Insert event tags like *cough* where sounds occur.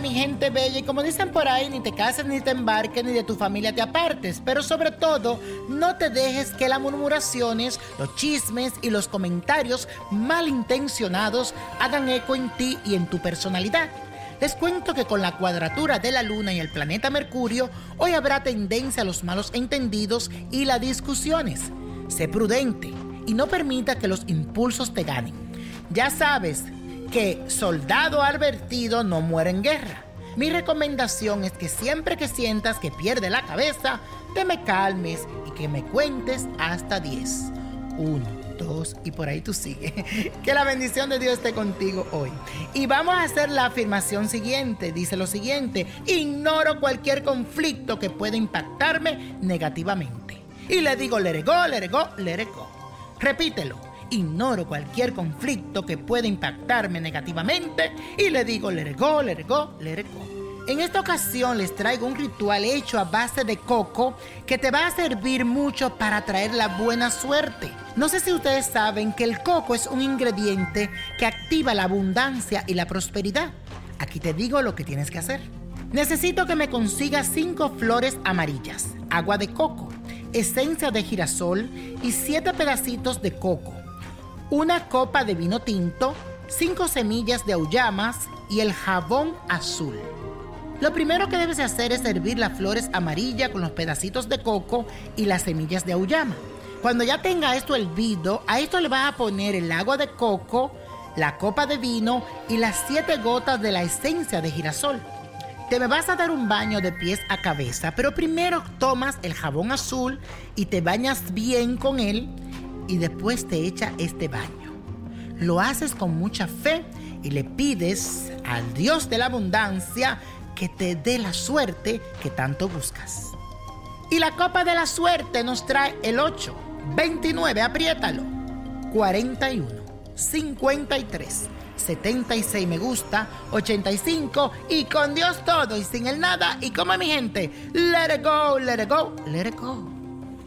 Mi gente bella, y como dicen por ahí, ni te cases, ni te embarques, ni de tu familia te apartes. Pero sobre todo, no te dejes que las murmuraciones, los chismes y los comentarios malintencionados hagan eco en ti y en tu personalidad. Les cuento que con la cuadratura de la Luna y el planeta Mercurio, hoy habrá tendencia a los malos entendidos y las discusiones. Sé prudente y no permita que los impulsos te ganen. Ya sabes que soldado advertido no muere en guerra. Mi recomendación es que siempre que sientas que pierde la cabeza, te me calmes y que me cuentes hasta 10. Uno, dos y por ahí tú sigue. *laughs* Que la bendición de Dios esté contigo hoy. Y vamos a hacer la afirmación siguiente. Dice lo siguiente, ignoro cualquier conflicto que pueda impactarme negativamente. Y le digo, let it go, let it go. Repítelo. Ignoro cualquier conflicto que pueda impactarme negativamente y le digo, let it go, let it go, let it go. En esta ocasión les traigo un ritual hecho a base de coco que te va a servir mucho para traer la buena suerte. No sé si ustedes saben que el coco es un ingrediente que activa la abundancia y la prosperidad. Aquí te digo lo que tienes que hacer. Necesito que me consigas 5 flores amarillas, agua de coco, esencia de girasol y 7 pedacitos de coco una copa de vino tinto, cinco semillas de auyamas y el jabón azul. Lo primero que debes hacer es servir las flores amarillas con los pedacitos de coco y las semillas de auyama. Cuando ya tenga esto hervido, a esto le vas a poner el agua de coco, la copa de vino y las siete gotas de la esencia de girasol. Te me vas a dar un baño de pies a cabeza, pero primero tomas el jabón azul y te bañas bien con él y después te echa este baño. Lo haces con mucha fe y le pides al Dios de la abundancia que te dé la suerte que tanto buscas. Y la copa de la suerte nos trae el 8, 29, apriétalo, 41, 53, 76 me gusta, 85 y con Dios todo y sin el nada y como mi gente, let it go, let it go, let it go.